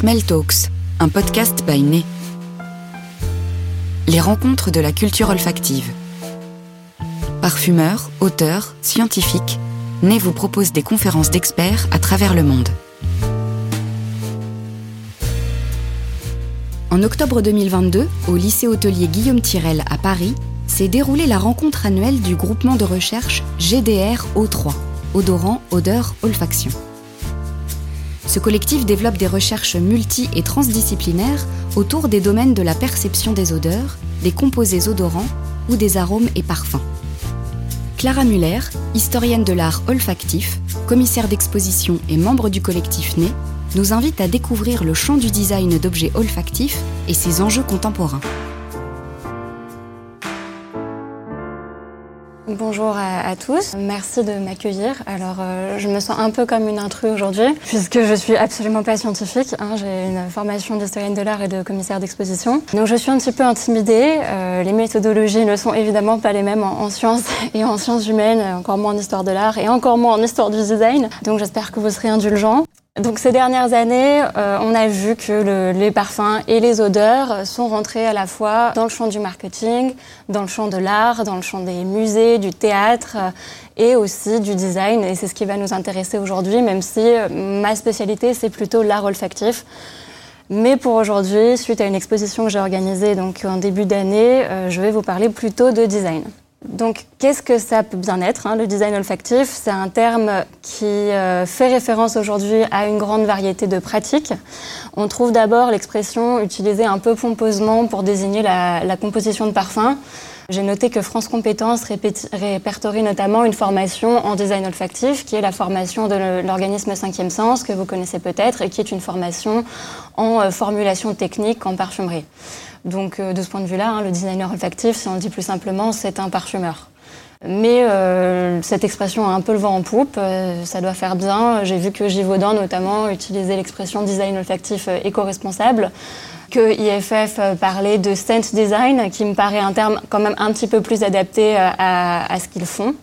Smell Talks, un podcast by Né. Les rencontres de la culture olfactive. Parfumeurs, auteurs, scientifiques, Né vous propose des conférences d'experts à travers le monde. En octobre 2022, au lycée hôtelier Guillaume Tirel à Paris, s'est déroulée la rencontre annuelle du groupement de recherche GDR O3, odorant, odeur, olfaction. Ce collectif développe des recherches multi- et transdisciplinaires autour des domaines de la perception des odeurs, des composés odorants ou des arômes et parfums. Clara Muller, historienne de l'art olfactif, commissaire d'exposition et membre du collectif Né, nous invite à découvrir le champ du design d'objets olfactifs et ses enjeux contemporains. Bonjour à, tous, merci de m'accueillir. Alors euh, je me sens un peu comme une intrue aujourd'hui puisque je suis absolument pas scientifique. Hein. J'ai une formation d'historienne de l'art et de commissaire d'exposition. Donc je suis un petit peu intimidée. Euh, les méthodologies ne sont évidemment pas les mêmes en, en, sciences et en sciences humaines, encore moins en histoire de l'art et encore moins en histoire du design. Donc j'espère que vous serez indulgents. Donc ces dernières années, euh, on a vu que le, les parfums et les odeurs sont rentrés à la fois dans le champ du marketing, dans le champ de l'art, dans le champ des musées, du théâtre euh, et aussi du design. Et c'est ce qui va nous intéresser aujourd'hui, même si euh, ma spécialité, c'est plutôt l'art olfactif. Mais pour aujourd'hui, suite à une exposition que j'ai organisée donc en début d'année, je vais vous parler plutôt de design. Donc, qu'est-ce que ça peut bien être hein, Le design olfactif, c'est un terme qui euh, fait référence aujourd'hui à une grande variété de pratiques. On trouve d'abord l'expression utilisée un peu pompeusement pour désigner la, composition de parfums. J'ai noté que France Compétences répertorie notamment une formation en design olfactif, qui est la formation de l'organisme Cinquième Sens, que vous connaissez peut-être, et qui est une formation en euh, formulation technique en parfumerie. Donc euh, de ce point de vue-là, hein, le designer olfactif, si on le dit plus simplement, c'est un parfumeur. Mais euh, cette expression a un peu le vent en poupe, euh, ça doit faire bien. J'ai vu que Givaudan notamment utilisait l'expression design olfactif éco-responsable, que IFF parlait de scent design, qui me paraît un terme quand même un petit peu plus adapté à ce qu'ils font.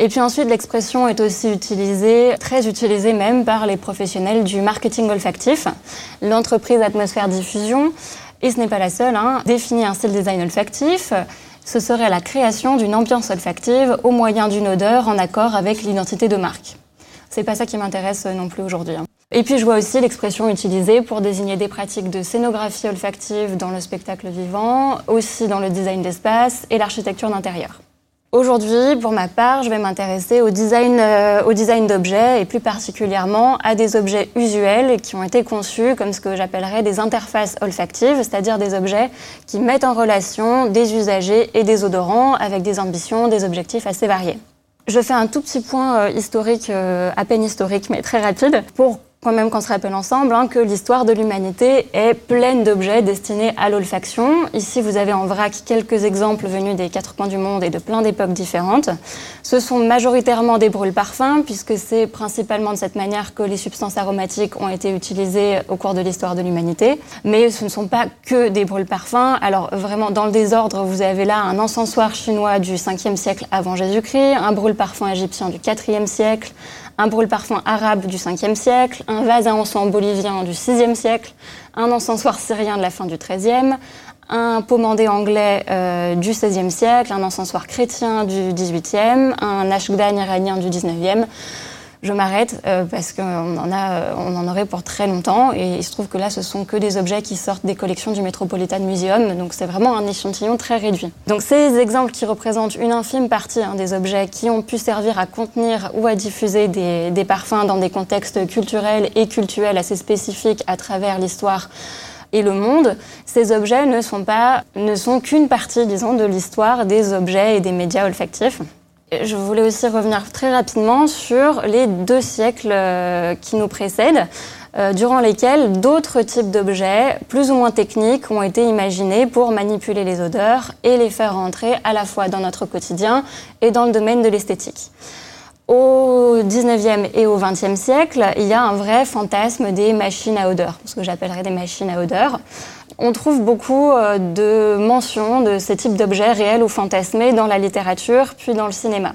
Et puis ensuite, l'expression est aussi utilisée, très utilisée même par les professionnels du marketing olfactif. L'entreprise Atmosphère Diffusion et ce n'est pas la seule, hein, définit un style design olfactif. Ce serait la création d'une ambiance olfactive au moyen d'une odeur en accord avec l'identité de marque. C'est pas ça qui m'intéresse non plus aujourd'hui. Hein. Et puis je vois aussi l'expression utilisée pour désigner des pratiques de scénographie olfactive dans le spectacle vivant, aussi dans le design d'espace et l'architecture d'intérieur. Aujourd'hui, pour ma part, je vais m'intéresser au design, euh, au design d'objets et plus particulièrement à des objets usuels qui ont été conçus comme ce que j'appellerais des interfaces olfactives, c'est-à-dire des objets qui mettent en relation des usagers et des odorants avec des ambitions, des objectifs assez variés. Je fais un tout petit point euh, historique, euh, à peine historique, mais très rapide, pour quand même qu'on se rappelle ensemble hein, que l'histoire de l'humanité est pleine d'objets destinés à l'olfaction. Ici, vous avez en vrac quelques exemples venus des quatre coins du monde et de plein d'époques différentes. Ce sont majoritairement des brûles-parfums, puisque c'est principalement de cette manière que les substances aromatiques ont été utilisées au cours de l'histoire de l'humanité. Mais ce ne sont pas que des brûles-parfums. Alors vraiment, dans le désordre, vous avez là un encensoir chinois du 5e siècle avant Jésus-Christ, un brûle-parfum égyptien du 4e siècle, un brûle-parfum arabe du 5e siècle, un vase à encens bolivien du 6e siècle, un encensoir syrien de la fin du 13e, un pommandé anglais euh, du 16e siècle, un encensoir chrétien du 18e, un ashgdan iranien du 19e je m'arrête euh, parce qu'on en, a, euh, on en aurait pour très longtemps. Et il se trouve que là, ce sont que des objets qui sortent des collections du Metropolitan Museum. Donc c'est vraiment un échantillon très réduit. Donc ces exemples qui représentent une infime partie hein, des objets qui ont pu servir à contenir ou à diffuser des, parfums dans des contextes culturels et cultuels assez spécifiques à travers l'histoire et le monde, ces objets ne sont pas, ne sont qu'une partie, disons, de l'histoire des objets et des médias olfactifs. Je voulais aussi revenir très rapidement sur les deux siècles euh, qui nous précèdent, euh, durant lesquels d'autres types d'objets, plus ou moins techniques, ont été imaginés pour manipuler les odeurs et les faire rentrer à la fois dans notre quotidien et dans le domaine de l'esthétique. Au 19e et au 20e siècle, il y a un vrai fantasme des machines à odeur, ce que j'appellerais des machines à odeur. On trouve beaucoup euh, de mentions de ces types d'objets réels ou fantasmés dans la littérature, puis dans le cinéma.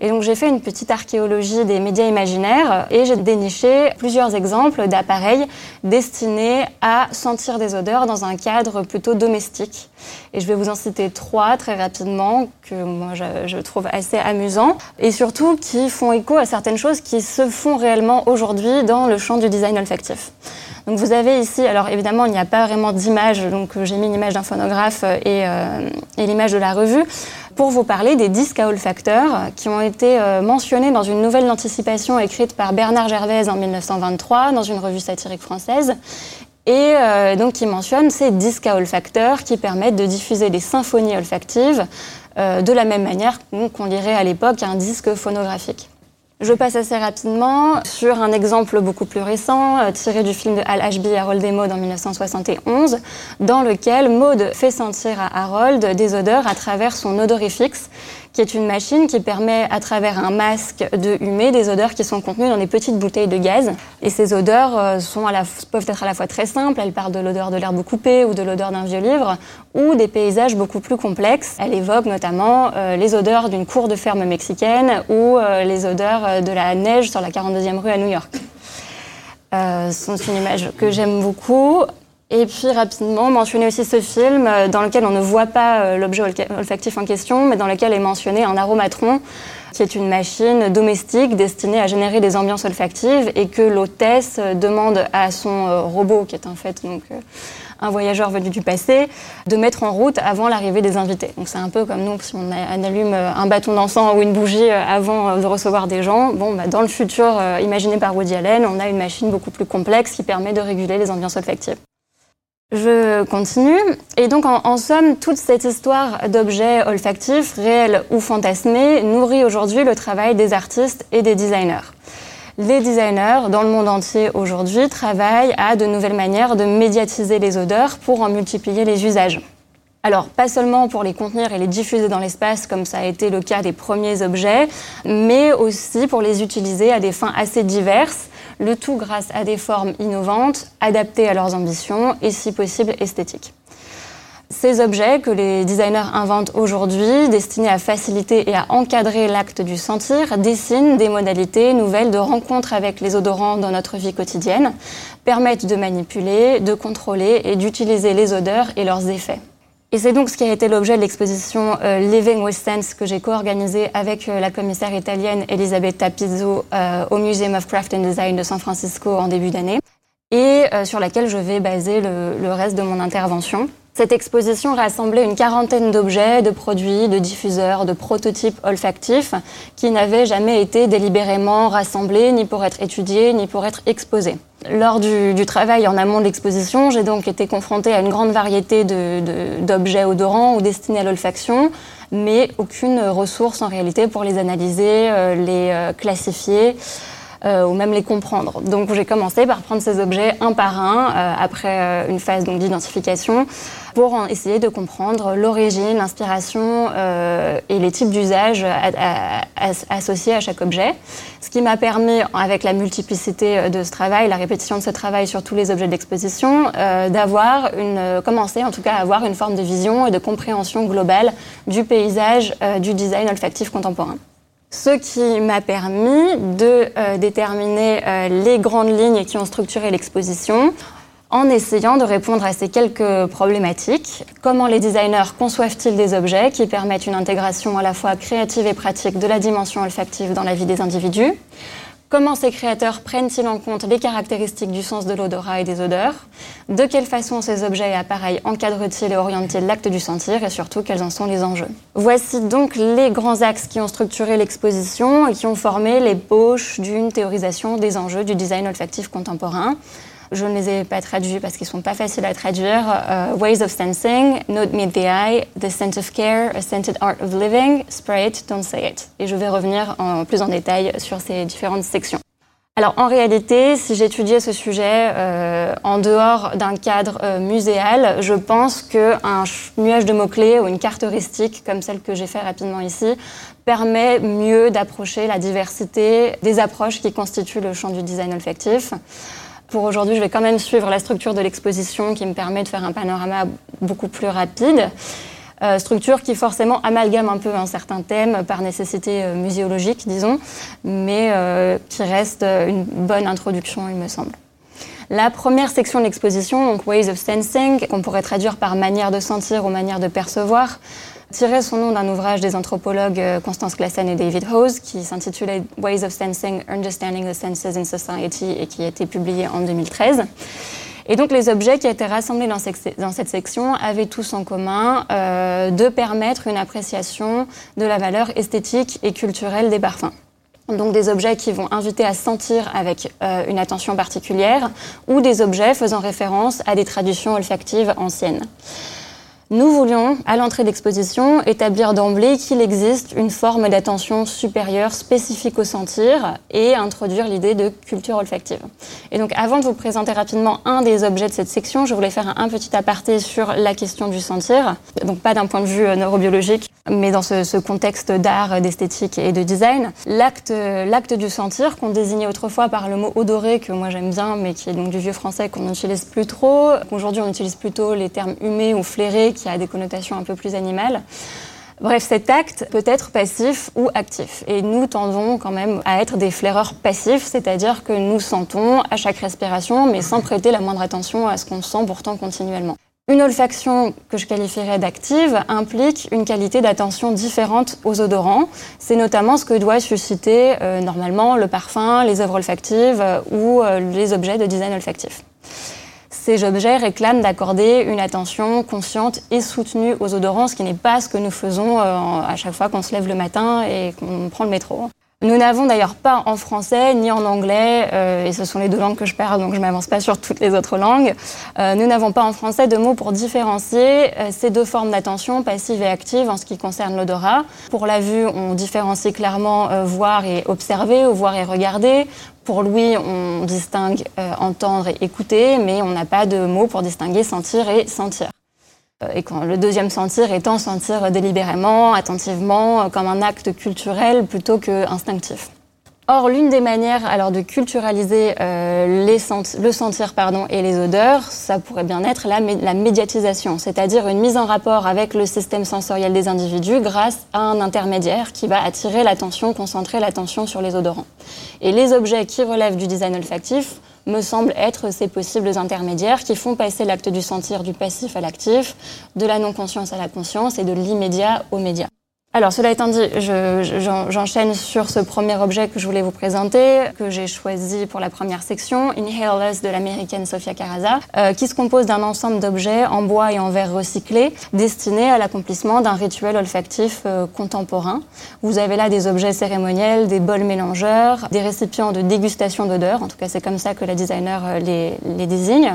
Et donc j'ai fait une petite archéologie des médias imaginaires et j'ai déniché plusieurs exemples d'appareils destinés à sentir des odeurs dans un cadre plutôt domestique. Et je vais vous en citer trois très rapidement que moi je, trouve assez amusants et surtout qui font écho à certaines choses qui se font réellement aujourd'hui dans le champ du design olfactif. Donc vous avez ici, alors évidemment il n'y a pas vraiment d'image, donc j'ai mis une image d'un phonographe euh, et l'image de la revue pour vous parler des disques à olfacteurs qui ont été euh, mentionnés dans une nouvelle d'anticipation écrite par Bernard Gervaise en 1923 dans une revue satirique française et euh, donc qui mentionne ces disques à olfacteurs qui permettent de diffuser des symphonies olfactives euh, de la même manière qu'on lirait à l'époque un disque phonographique. Je passe assez rapidement sur un exemple beaucoup plus récent, euh, tiré du film de Al Ashby, Harold et Maud en 1971, dans lequel Maud fait sentir à Harold des odeurs à travers son odorifix, qui est une machine qui permet, à travers un masque, de humer des odeurs qui sont contenues dans des petites bouteilles de gaz. Et ces odeurs euh, sont peuvent être à la fois très simples, elles parlent de l'odeur de l'herbe coupée ou de l'odeur d'un vieux livre, ou des paysages beaucoup plus complexes. Elle évoque notamment euh, les odeurs d'une cour de ferme mexicaine ou euh, les odeurs de la neige sur la 42e rue à New York. c'est une image que j'aime beaucoup. Et puis rapidement mentionner aussi ce film euh, dans lequel on ne voit pas euh, l'objet olfactif en question, mais dans lequel est mentionné un aromatron, qui est une machine domestique destinée à générer des ambiances olfactives et que l'hôtesse euh, demande à son robot, qui est en fait donc un voyageur venu du passé, de mettre en route avant l'arrivée des invités. Donc c'est un peu comme nous, si on allume un bâton d'encens ou une bougie avant de recevoir des gens. Bon, bah, dans le futur imaginé par Woody Allen, on a une machine beaucoup plus complexe qui permet de réguler les ambiances olfactives. Je continue. Et donc, en, somme, toute cette histoire d'objets olfactifs, réels ou fantasmés, nourrit aujourd'hui le travail des artistes et des designers. Les designers dans le monde entier aujourd'hui travaillent à de nouvelles manières de médiatiser les odeurs pour en multiplier les usages. Alors, pas seulement pour les contenir et les diffuser dans l'espace, comme ça a été le cas des premiers objets, mais aussi pour les utiliser à des fins assez diverses le tout grâce à des formes innovantes, adaptées à leurs ambitions et si possible esthétiques. Ces objets que les designers inventent aujourd'hui, destinés à faciliter et à encadrer l'acte du sentir, dessinent des modalités nouvelles de rencontre avec les odorants dans notre vie quotidienne, permettent de manipuler, de contrôler et d'utiliser les odeurs et leurs effets. Et c'est donc ce qui a été l'objet de l'exposition euh, Living with Sense que j'ai co-organisée avec euh, la commissaire italienne Elisabetta Pizzo euh, au Museum of Craft and Design de San Francisco en début d'année et sur laquelle je vais baser le, le, reste de mon intervention. Cette exposition rassemblait une quarantaine d'objets, de produits, de diffuseurs, de prototypes olfactifs qui n'avaient jamais été délibérément rassemblés ni pour être étudiés ni pour être exposés. Lors du, travail en amont de l'exposition, j'ai donc été confrontée à une grande variété d'objets odorants ou destinés à l'olfaction, mais aucune ressource en réalité pour les analyser, euh, les euh, classifier. Euh, ou même les comprendre. Donc j'ai commencé par prendre ces objets un par un après une phase d'identification pour essayer de comprendre l'origine, l'inspiration euh, et les types d'usages associés à chaque objet. Ce qui m'a permis, avec la multiplicité de ce travail, la répétition de ce travail sur tous les objets d'exposition, euh, d'avoir une, commencer en tout cas à avoir une forme de vision et de compréhension globale du paysage euh, du design olfactif contemporain. Ce qui m'a permis de déterminer les grandes lignes qui ont structuré l'exposition en essayant de répondre à ces quelques problématiques. Comment les designers conçoivent-ils des objets qui permettent une intégration à la fois créative et pratique de la dimension olfactive dans la vie des individus? Comment ces créateurs prennent-ils en compte les caractéristiques du sens de l'odorat et des odeurs? De quelle façon ces objets et appareils encadrent-ils et orientent-ils l'acte du sentir? Et surtout, quels en sont les enjeux? Voici donc les grands axes qui ont structuré l'exposition et qui ont formé les poches d'une théorisation des enjeux du design olfactif contemporain. Je ne les ai pas traduits parce qu'ils ne sont pas faciles à traduire. Euh, ways of Sensing, Note Meet the Eye, The Scent of Care, A Scented Art of Living, Spray It, Don't Say It. Et je vais revenir en plus en détail sur ces différentes sections. Alors en réalité, si j'étudiais ce sujet euh, en dehors d'un cadre euh, muséal, je pense qu'un nuage de mots-clés ou une carte heuristique, comme celle que j'ai fait rapidement ici, permet mieux d'approcher la diversité des approches qui constituent le champ du design olfactif. Pour aujourd'hui, je vais quand même suivre la structure de l'exposition qui me permet de faire un panorama beaucoup plus rapide. structure qui forcément amalgame un peu un certain thème par nécessité muséologique, disons, mais qui reste une bonne introduction, il me semble. La première section de l'exposition, donc Ways of Sensing, qu'on pourrait traduire par manière de sentir ou manière de percevoir, tirait son nom d'un ouvrage des anthropologues euh, Constance Classen et David Hose qui s'intitulait Ways of Sensing, Understanding the Senses in Society et qui a été publié en 2013. Et donc les objets qui étaient rassemblés dans, cette section avaient tous en commun euh, de permettre une appréciation de la valeur esthétique et culturelle des parfums donc des objets qui vont inviter à sentir avec euh, une attention particulière, ou des objets faisant référence à des traditions olfactives anciennes. Nous voulions, à l'entrée d'exposition, établir d'emblée qu'il existe une forme d'attention supérieure spécifique au sentir et introduire l'idée de culture olfactive. Et donc, avant de vous présenter rapidement un des objets de cette section, je voulais faire un petit aparté sur la question du sentir. Donc, pas d'un point de vue euh, neurobiologique, mais dans ce, contexte d'art, d'esthétique et de design. L'acte, l'acte du sentir, qu'on désignait autrefois par le mot odoré, que moi j'aime bien, mais qui est donc du vieux français qu'on n'utilise plus trop. Aujourd'hui, on utilise plutôt les termes humés ou flairés qui a des connotations un peu plus animales. Bref, cet acte peut être passif ou actif. Et nous tendons quand même à être des flaireurs passifs, c'est-à-dire que nous sentons à chaque respiration, mais sans prêter la moindre attention à ce qu'on sent pourtant continuellement. Une olfaction que je qualifierais d'active implique une qualité d'attention différente aux odorants. C'est notamment ce que doit susciter euh, normalement le parfum, les œuvres olfactives euh, ou euh, les objets de design olfactif ces objets réclament d'accorder une attention consciente et soutenue aux odorants, ce qui n'est pas ce que nous faisons euh, à chaque fois qu'on se lève le matin et qu'on prend le métro. Nous n'avons d'ailleurs pas en français ni en anglais, euh, et ce sont les deux langues que je parle, donc je m'avance pas sur toutes les autres langues. Euh, nous n'avons pas en français de mots pour différencier ces deux formes d'attention, passive et active, en ce qui concerne l'odorat. Pour la vue, on différencie clairement voir et observer, ou voir et regarder. Pour Louis, on distingue euh, entendre et écouter, mais on n'a pas de mots pour distinguer sentir et sentir. Euh, et quand le deuxième sentir étant sentir délibérément, attentivement, euh, comme un acte culturel plutôt que instinctif. Or, l'une des manières alors de culturaliser euh, le sentir pardon, et les odeurs, ça pourrait bien être la médiatisation, c'est-à-dire une mise en rapport avec le système sensoriel des individus grâce à un intermédiaire qui va attirer l'attention, concentrer l'attention sur les odorants. Et les objets qui relèvent du design olfactif me semblent être ces possibles intermédiaires qui font passer l'acte du sentir du passif à l'actif, de la non-conscience à la conscience et de l'immédiat au média. Alors, cela étant dit, j'enchaîne sur ce premier objet que je voulais vous présenter, que j'ai choisi pour la première section, Inhalerless de l'américaine Sofia Caraza, euh, qui se compose d'un ensemble d'objets en bois et en verre recyclés destinés à l'accomplissement d'un rituel olfactif euh, contemporain. Vous avez là des objets cérémoniels, des bols mélangeurs, des récipients de dégustation d'odeurs, en tout cas c'est comme ça que la designer euh, les, les désigne,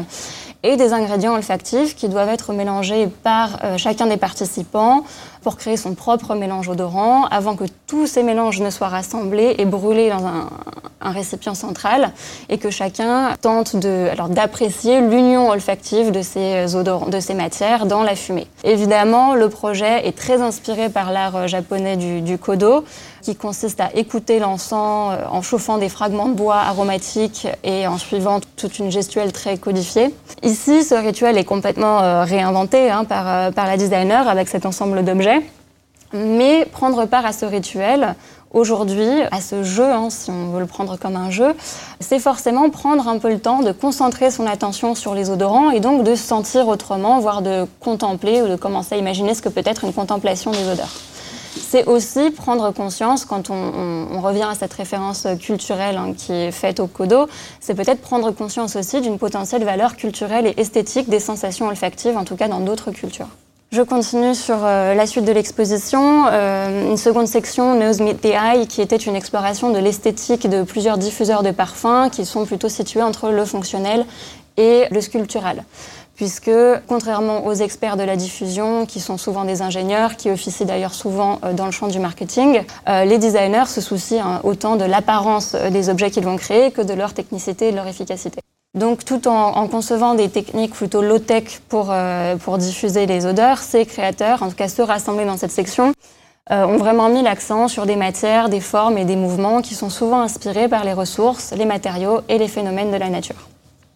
et des ingrédients olfactifs qui doivent être mélangés par chacun des participants pour créer son propre mélange odorant avant que tous ces mélanges ne soient rassemblés et brûlés dans un, récipient central et que chacun tente de, alors, d'apprécier l'union olfactive de ces odorants, de ces matières dans la fumée. Évidemment, le projet est très inspiré par l'art japonais du, kodo qui consiste à écouter l'encens euh, en chauffant des fragments de bois aromatiques et en suivant toute une gestuelle très codifiée. Ici, ce rituel est complètement euh, réinventé hein, par, euh, par la designer avec cet ensemble d'objets. Mais prendre part à ce rituel, aujourd'hui, à ce jeu, hein, si on veut le prendre comme un jeu, c'est forcément prendre un peu le temps de concentrer son attention sur les odorants et donc de sentir autrement, voire de contempler ou de commencer à imaginer ce que peut être une contemplation des odeurs c'est aussi prendre conscience, quand on, revient à cette référence culturelle hein, qui est faite au Kodo, c'est peut-être prendre conscience aussi d'une potentielle valeur culturelle et esthétique des sensations olfactives, en tout cas dans d'autres cultures. Je continue sur euh, la suite de l'exposition. Euh, une seconde section, Nose Meet the Eye, qui était une exploration de l'esthétique de plusieurs diffuseurs de parfums qui sont plutôt situés entre le fonctionnel et le sculptural puisque contrairement aux experts de la diffusion, qui sont souvent des ingénieurs, qui officient d'ailleurs souvent euh, dans le champ du marketing, les designers se soucient hein, autant de l'apparence des objets qu'ils vont créer que de leur technicité et de leur efficacité. Donc tout en, concevant des techniques plutôt low-tech pour, pour diffuser les odeurs, ces créateurs, en tout cas ceux rassemblés dans cette section, ont vraiment mis l'accent sur des matières, des formes et des mouvements qui sont souvent inspirés par les ressources, les matériaux et les phénomènes de la nature.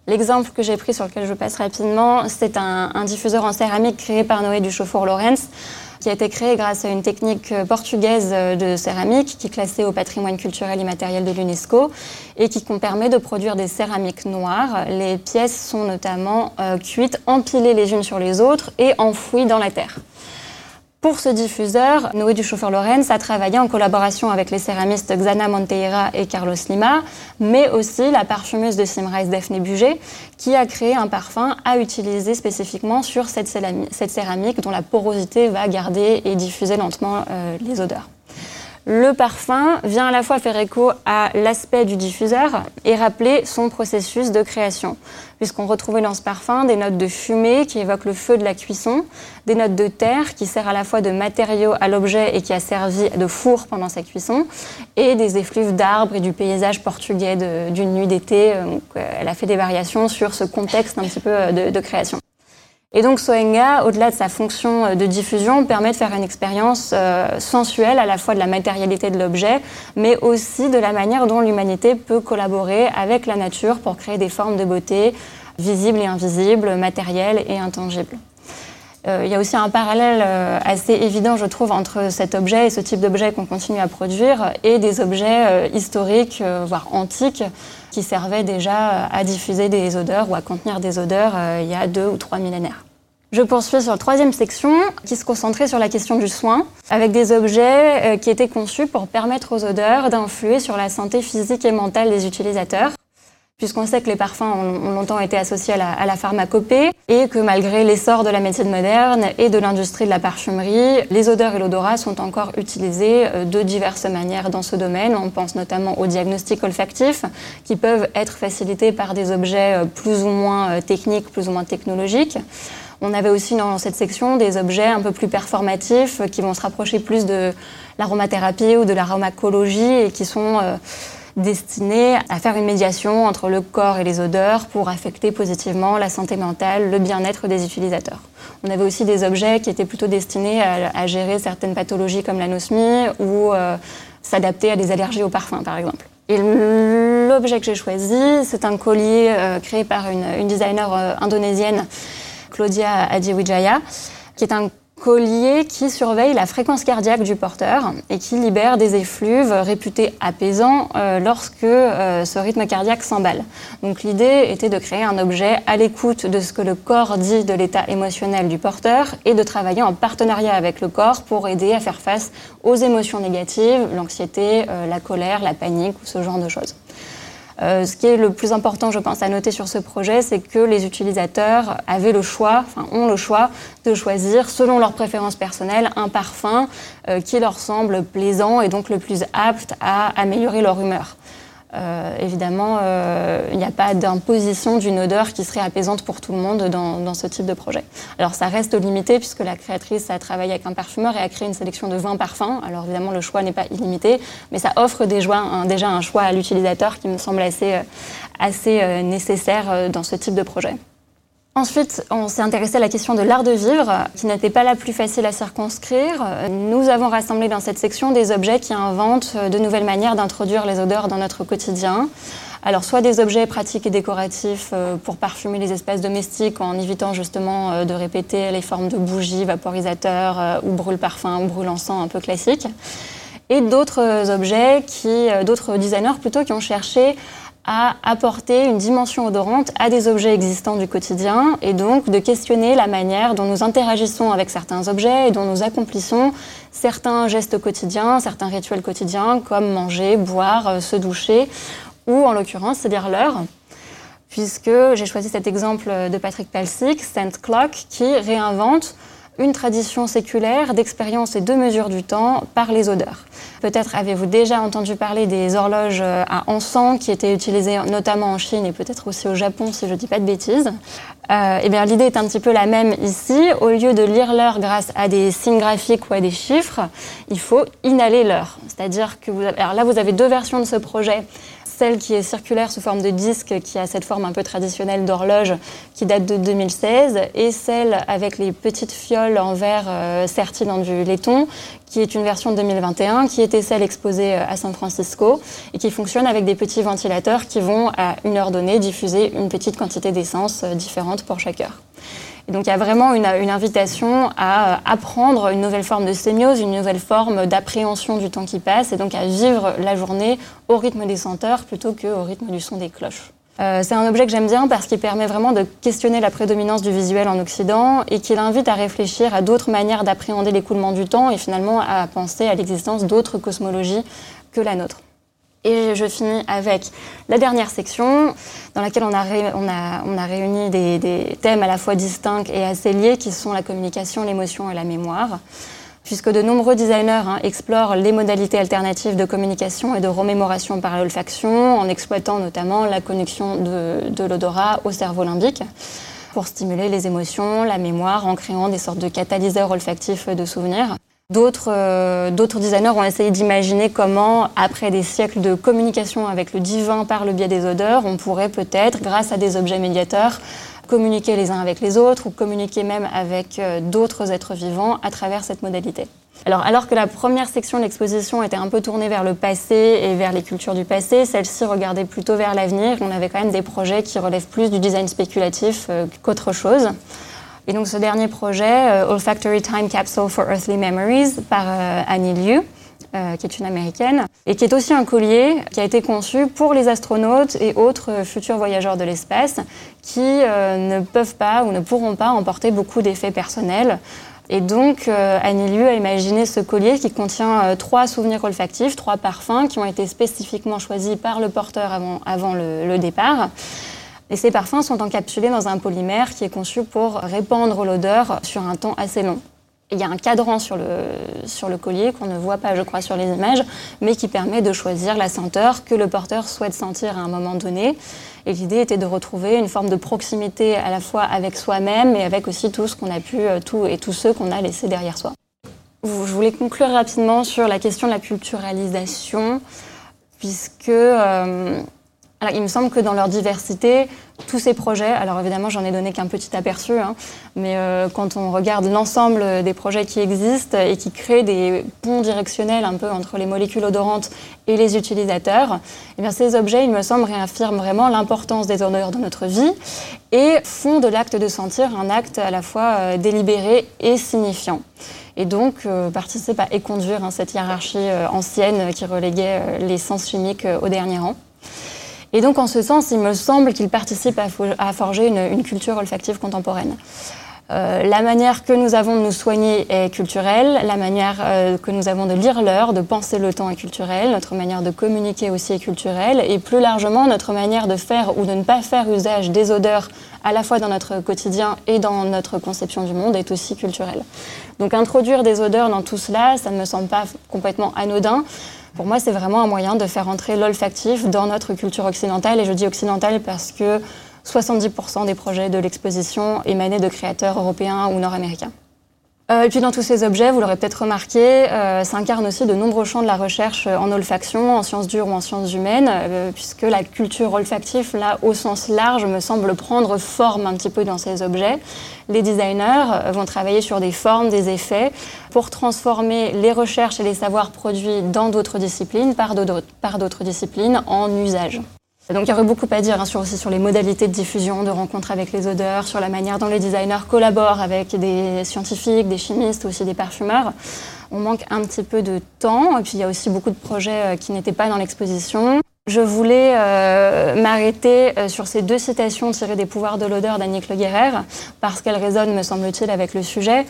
L'exemple que j'ai pris sur lequel je passe rapidement, c'est un, diffuseur en céramique créé par Noé Duchaufour Lorenz qui a été créé grâce à une technique portugaise de céramique qui est classée au patrimoine culturel immatériel de l'UNESCO et qui permet de produire des céramiques noires. Les pièces sont notamment euh, cuites, empilées les unes sur les autres et enfouies dans la terre. Pour ce diffuseur, Noé du chauffeur Lorenz a travaillé en collaboration avec les céramistes Xana Monteira et Carlos Lima, mais aussi la parfumeuse de Simrise Daphne Buget, qui a créé un parfum à utiliser spécifiquement sur cette céramique dont la porosité va garder et diffuser lentement euh, les odeurs. Le parfum vient à la fois faire écho à l'aspect du diffuseur et rappeler son processus de création, puisqu'on retrouvait dans ce parfum des notes de fumée qui évoquent le feu de la cuisson, des notes de terre qui sert à la fois de matériau à l'objet et qui a servi de four pendant sa cuisson, et des effluves d'arbres et du paysage portugais d'une nuit d'été. Euh, elle a fait des variations sur ce contexte un petit peu euh, de création. Et donc Soenga, au-delà de sa fonction euh, de diffusion, permet de faire une expérience euh, sensuelle à la fois de la matérialité de l'objet, mais aussi de la manière dont l'humanité peut collaborer avec la nature pour créer des formes de beauté visibles et invisibles, matérielles et intangibles. Euh, il y a aussi un parallèle assez évident, je trouve, entre cet objet et ce type d'objet qu'on continue à produire et des objets historiques, voire antiques, qui servaient déjà à diffuser des odeurs ou à contenir des odeurs il y a deux ou trois millénaires. Je poursuis sur la troisième section qui se concentrait sur la question du soin, avec des objets euh, qui étaient conçus pour permettre aux odeurs d'influer sur la santé physique et mentale des utilisateurs puisqu'on sait que les parfums ont, longtemps été associés à la, pharmacopée et que malgré l'essor de la médecine moderne et de l'industrie de la parfumerie, les odeurs et l'odorat sont encore utilisés euh, de diverses manières dans ce domaine. On pense notamment aux diagnostics olfactifs qui peuvent être facilités par des objets euh, plus ou moins euh, techniques, plus ou moins technologiques. On avait aussi dans cette section des objets un peu plus performatifs qui vont se rapprocher plus de l'aromathérapie ou de l'aromacologie et qui sont destiné à faire une médiation entre le corps et les odeurs pour affecter positivement la santé mentale, le bien-être des utilisateurs. On avait aussi des objets qui étaient plutôt destinés à, gérer certaines pathologies comme l'anosmie ou euh, s'adapter à des allergies au parfum, par exemple. Et l'objet que j'ai choisi, c'est un collier euh, créé par une, designer euh, indonésienne, Claudia Adiwijaya, qui est un collier qui surveille la fréquence cardiaque du porteur et qui libère des effluves réputés apaisants euh, lorsque euh, ce rythme cardiaque s'emballe. Donc l'idée était de créer un objet à l'écoute de ce que le corps dit de l'état émotionnel du porteur et de travailler en partenariat avec le corps pour aider à faire face aux émotions négatives, l'anxiété, euh, la colère, la panique ou ce genre de choses. Euh, ce qui est le plus important, je pense, à noter sur ce projet, c'est que les utilisateurs avaient le choix, enfin ont le choix de choisir, selon leurs préférences personnelles, un parfum euh, qui leur semble plaisant et donc le plus apte à améliorer leur humeur. Euh, évidemment, euh, il n'y a pas d'imposition d'une odeur qui serait apaisante pour tout le monde dans, ce type de projet. Alors ça reste limité puisque la créatrice a travaillé avec un parfumeur et a créé une sélection de 20 parfums. Alors évidemment, le choix n'est pas illimité, mais ça offre déjà un choix à l'utilisateur qui me semble assez, euh, assez nécessaire dans ce type de projet. Ensuite, on s'est intéressé à la question de l'art de vivre, qui n'était pas la plus facile à circonscrire. Nous avons rassemblé dans cette section des objets qui inventent de nouvelles manières d'introduire les odeurs dans notre quotidien. Alors, soit des objets pratiques et décoratifs euh, pour parfumer les espaces domestiques en évitant justement euh, de répéter les formes de bougies, vaporisateurs euh, ou brûle-parfum ou brûle-encens un peu classiques. Et d'autres objets qui, d'autres designers plutôt qui ont cherché à apporter une dimension odorante à des objets existants du quotidien et donc de questionner la manière dont nous interagissons avec certains objets et dont nous accomplissons certains gestes quotidiens, certains rituels quotidiens comme manger, boire, euh, se doucher ou en l'occurrence, c'est dire l'heure puisque j'ai choisi cet exemple de Patrick Pelsic, Saint Clock, qui réinvente une tradition séculaire d'expérience et de mesure du temps par les odeurs. Peut-être avez-vous déjà entendu parler des horloges euh, à encens qui étaient utilisées notamment en Chine et peut-être aussi au Japon si je ne dis pas de bêtises. Euh, eh bien, l'idée est un petit peu la même ici. Au lieu de lire l'heure grâce à des signes graphiques ou à des chiffres, il faut inhaler l'heure. C'est-à-dire que vous alors là, vous avez deux versions de ce projet celle qui est circulaire sous forme de disque, qui a cette forme un peu traditionnelle d'horloge, qui date de 2016, et celle avec les petites fioles en verre euh, serties dans du laiton, qui est une version de 2021, qui était celle exposée euh, à San Francisco, et qui fonctionne avec des petits ventilateurs qui vont, à une heure donnée, diffuser une petite quantité d'essence euh, différente pour chaque heure. Et donc il y a vraiment une, invitation à euh, apprendre une nouvelle forme de sémiose, une nouvelle forme d'appréhension du temps qui passe, et donc à vivre la journée au rythme des senteurs plutôt qu'au rythme du son des cloches. Euh, c'est un objet que j'aime bien parce qu'il permet vraiment de questionner la prédominance du visuel en Occident et qu'il invite à réfléchir à d'autres manières d'appréhender l'écoulement du temps et finalement à penser à l'existence d'autres cosmologies que la nôtre. Et je finis avec la dernière section dans laquelle on a, on a, on a réuni des, thèmes à la fois distincts et assez liés qui sont la communication, l'émotion et la mémoire. Puisque de nombreux designers hein, explorent les modalités alternatives de communication et de remémoration par l'olfaction en exploitant notamment la connexion de, de l'odorat au cerveau limbique pour stimuler les émotions, la mémoire, en créant des sortes de catalyseurs olfactifs de souvenirs. Euh, d'autres designers ont essayé d'imaginer comment, après des siècles de communication avec le divin par le biais des odeurs, on pourrait peut-être, grâce à des objets médiateurs, communiquer les uns avec les autres ou communiquer même avec euh, d'autres êtres vivants à travers cette modalité. Alors, alors que la première section de l'exposition était un peu tournée vers le passé et vers les cultures du passé, celle-ci regardait plutôt vers l'avenir. On avait quand même des projets qui relèvent plus du design spéculatif euh, qu'autre chose. Et donc ce dernier projet, euh, Olfactory Time Capsule for Earthly Memories, par euh, Annie Liu, euh, qui est une américaine, et qui est aussi un collier qui a été conçu pour les astronautes et autres futurs voyageurs de l'espace qui ne peuvent pas ou ne pourront pas emporter beaucoup d'effets personnels. Et donc, Annie Liu a imaginé ce collier qui contient trois souvenirs olfactifs, trois parfums qui ont été spécifiquement choisis par le porteur avant, le départ. Et ces parfums sont encapsulés dans un polymère qui est conçu pour répandre l'odeur sur un temps assez long. Il y a un cadran sur le, sur le collier qu'on ne voit pas, je crois, sur les images, mais qui permet de choisir la senteur que le porteur souhaite sentir à un moment donné. Et l'idée était de retrouver une forme de proximité à la fois avec soi-même et avec aussi tout ce qu'on a pu, euh, tout et tous ceux qu'on a laissés derrière soi. Je voulais conclure rapidement sur la question de la culturalisation, puisque euh, alors, il me semble que dans leur diversité, tous ces projets, alors évidemment j'en ai donné qu'un petit aperçu, hein, mais euh, quand on regarde l'ensemble des projets qui existent et qui créent des ponts directionnels un peu entre les molécules odorantes et les utilisateurs, eh bien ces objets, il me semble, réaffirment vraiment l'importance des odeurs dans notre vie et font de l'acte de sentir un acte à la fois euh, délibéré et signifiant. Et donc euh, participent à éconduire hein, cette hiérarchie ancienne qui reléguait les sens chimiques au dernier rang. Et donc, en ce sens, il me semble qu'il participe à, forger une, culture olfactive contemporaine. Euh, la manière que nous avons de nous soigner est culturelle, la manière euh, que nous avons de lire l'heure, de penser le temps est culturelle, notre manière de communiquer aussi est culturelle, et plus largement, notre manière de faire ou de ne pas faire usage des odeurs à la fois dans notre quotidien et dans notre conception du monde est aussi culturelle. Donc introduire des odeurs dans tout cela, ça ne me semble pas complètement anodin. Pour moi, c'est vraiment un moyen de faire entrer l'olfactif dans notre culture occidentale. Et je dis occidentale parce que 70% des projets de l'exposition émanaient de créateurs européens ou nord-américains. Euh, et puis dans tous ces objets, vous l'aurez peut-être remarqué, euh, s'incarnent aussi de nombreux champs de la recherche en olfaction, en sciences dures ou en sciences humaines, euh, puisque la culture olfactive, là, au sens large, me semble prendre forme un petit peu dans ces objets. Les designers vont travailler sur des formes, des effets, pour transformer les recherches et les savoirs produits dans d'autres disciplines, par d'autres disciplines, en usage. Donc il y aurait beaucoup à dire hein, sur, aussi sur les modalités de diffusion, de rencontres avec les odeurs, sur la manière dont les designers collaborent avec des scientifiques, des chimistes, aussi des parfumeurs. On manque un petit peu de temps, et puis il y a aussi beaucoup de projets euh, qui n'étaient pas dans l'exposition. Je voulais euh, m'arrêter euh, sur ces deux citations tirées des pouvoirs de l'odeur d'Annick Le Guerrer, parce qu'elles résonnent, me semble-t-il, avec le sujet.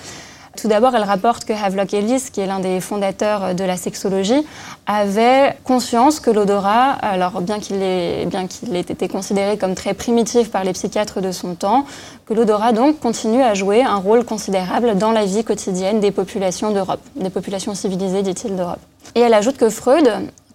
Tout d'abord, elle rapporte que Havelock Ellis, qui est l'un des fondateurs de la sexologie, avait conscience que l'odorat, alors bien qu'il ait, ait été considéré comme très primitif par les psychiatres de son temps, que l'odorat donc continue à jouer un rôle considérable dans la vie quotidienne des populations d'Europe, des populations civilisées, dit-il, d'Europe. Et elle ajoute que Freud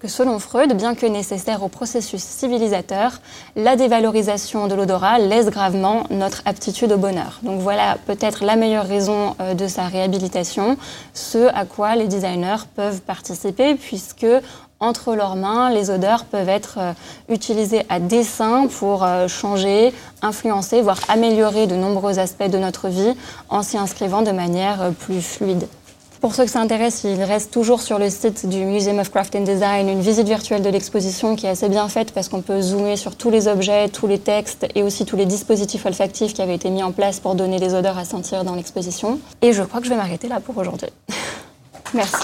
selon Freud, bien que nécessaire au processus civilisateur, la dévalorisation de l'odorat laisse gravement notre aptitude au bonheur. Donc voilà peut-être la meilleure raison euh, de sa réhabilitation, ce à quoi les designers peuvent participer, puisque entre leurs mains, les odeurs peuvent être euh, utilisées à dessein pour euh, changer, influencer, voire améliorer de nombreux aspects de notre vie en s'y inscrivant de manière plus fluide. Pour ceux que ça intéresse, il reste toujours sur le site du Museum of Craft and Design une visite virtuelle de l'exposition qui est assez bien faite parce qu'on peut zoomer sur tous les objets, tous les textes et aussi tous les dispositifs olfactifs qui avaient été mis en place pour donner des odeurs à sentir dans l'exposition. Et je crois que je vais m'arrêter là pour aujourd'hui. Merci.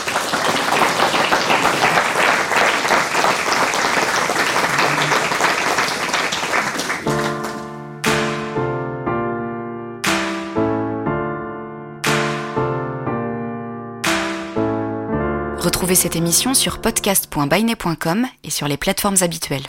Retrouvez cette émission sur podcast.bainet.com et sur les plateformes habituelles.